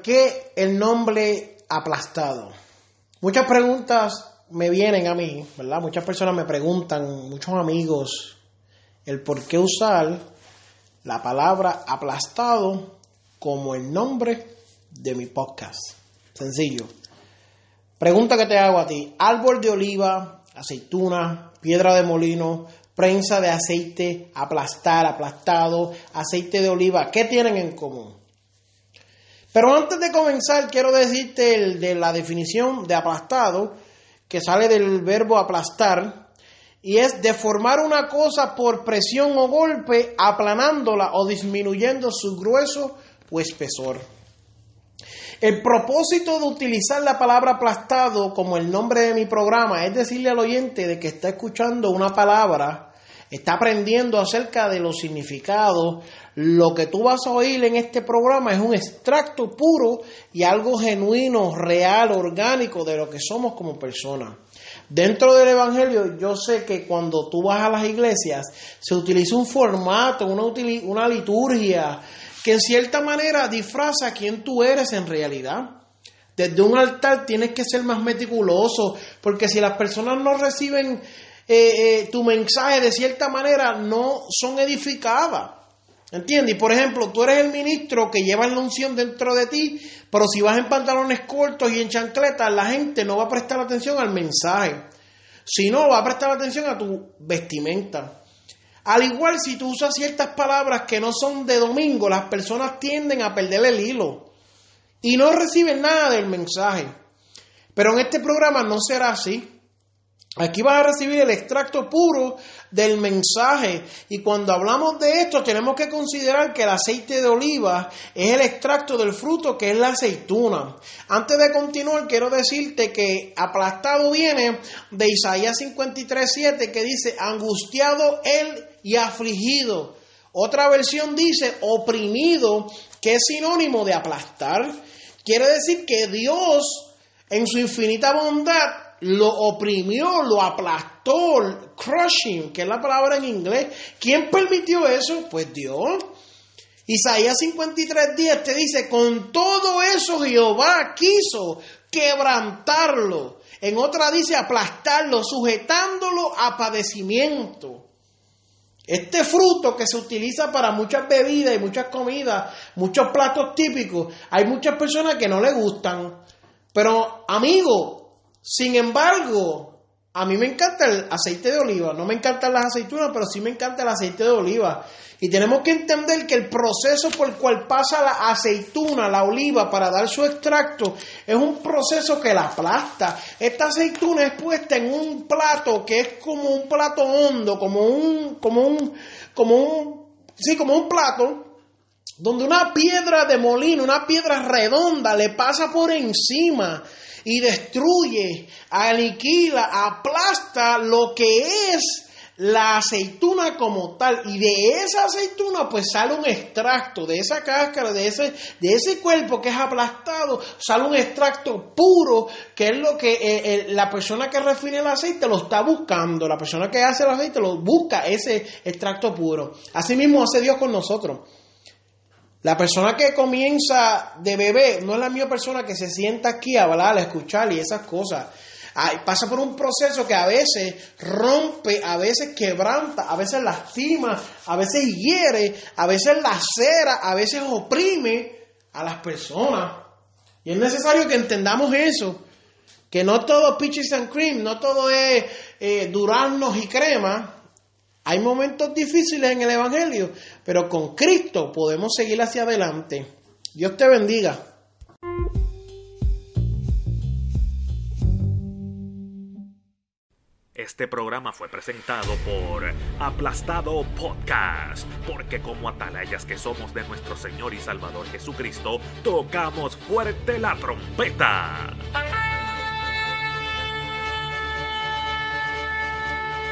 ¿Por qué el nombre aplastado? Muchas preguntas me vienen a mí, ¿verdad? Muchas personas me preguntan, muchos amigos, el por qué usar la palabra aplastado como el nombre de mi podcast. Sencillo. Pregunta que te hago a ti. Árbol de oliva, aceituna, piedra de molino, prensa de aceite, aplastar, aplastado, aceite de oliva. ¿Qué tienen en común? Pero antes de comenzar, quiero decirte de la definición de aplastado, que sale del verbo aplastar, y es deformar una cosa por presión o golpe, aplanándola o disminuyendo su grueso o espesor. El propósito de utilizar la palabra aplastado como el nombre de mi programa es decirle al oyente de que está escuchando una palabra, está aprendiendo acerca de los significados, lo que tú vas a oír en este programa es un extracto puro y algo genuino, real, orgánico de lo que somos como personas. Dentro del Evangelio, yo sé que cuando tú vas a las iglesias, se utiliza un formato, una, liturgia, que en cierta manera disfraza quién tú eres en realidad. Desde un altar tienes que ser más meticuloso, porque si las personas no reciben eh, eh, tu mensaje de cierta manera, no son edificadas. ¿Entiendes? Y por ejemplo, tú eres el ministro que lleva la unción dentro de ti, pero si vas en pantalones cortos y en chancletas, la gente no va a prestar atención al mensaje, sino va a prestar atención a tu vestimenta. Al igual si tú usas ciertas palabras que no son de domingo, las personas tienden a perder el hilo y no reciben nada del mensaje. Pero en este programa no será así. Aquí vas a recibir el extracto puro del mensaje. Y cuando hablamos de esto, tenemos que considerar que el aceite de oliva es el extracto del fruto que es la aceituna. Antes de continuar, quiero decirte que aplastado viene de Isaías 53:7 que dice: angustiado él y afligido. Otra versión dice oprimido, que es sinónimo de aplastar. Quiere decir que Dios, en su infinita bondad, lo oprimió, lo aplastó, crushing, que es la palabra en inglés. ¿Quién permitió eso? Pues Dios. Isaías 53:10 te dice, con todo eso Jehová quiso quebrantarlo. En otra dice aplastarlo, sujetándolo a padecimiento. Este fruto que se utiliza para muchas bebidas y muchas comidas, muchos platos típicos, hay muchas personas que no le gustan. Pero amigo, sin embargo, a mí me encanta el aceite de oliva, no me encantan las aceitunas, pero sí me encanta el aceite de oliva. Y tenemos que entender que el proceso por el cual pasa la aceituna, la oliva, para dar su extracto, es un proceso que la aplasta. Esta aceituna es puesta en un plato que es como un plato hondo, como un, como un, como un, sí, como un plato, donde una piedra de molino, una piedra redonda, le pasa por encima y destruye, aniquila, aplasta lo que es la aceituna como tal. Y de esa aceituna pues sale un extracto de esa cáscara de ese de ese cuerpo que es aplastado sale un extracto puro que es lo que eh, eh, la persona que refine el aceite lo está buscando. La persona que hace el aceite lo busca ese extracto puro. Así mismo hace Dios con nosotros la persona que comienza de bebé no es la misma persona que se sienta aquí a hablar, a escuchar y esas cosas. pasa por un proceso que a veces rompe, a veces quebranta, a veces lastima, a veces hiere, a veces lacera, a veces oprime a las personas. Y es necesario que entendamos eso, que no todo peaches and cream, no todo es eh, duraznos y crema, hay momentos difíciles en el Evangelio, pero con Cristo podemos seguir hacia adelante. Dios te bendiga. Este programa fue presentado por Aplastado Podcast, porque como atalayas que somos de nuestro Señor y Salvador Jesucristo, tocamos fuerte la trompeta.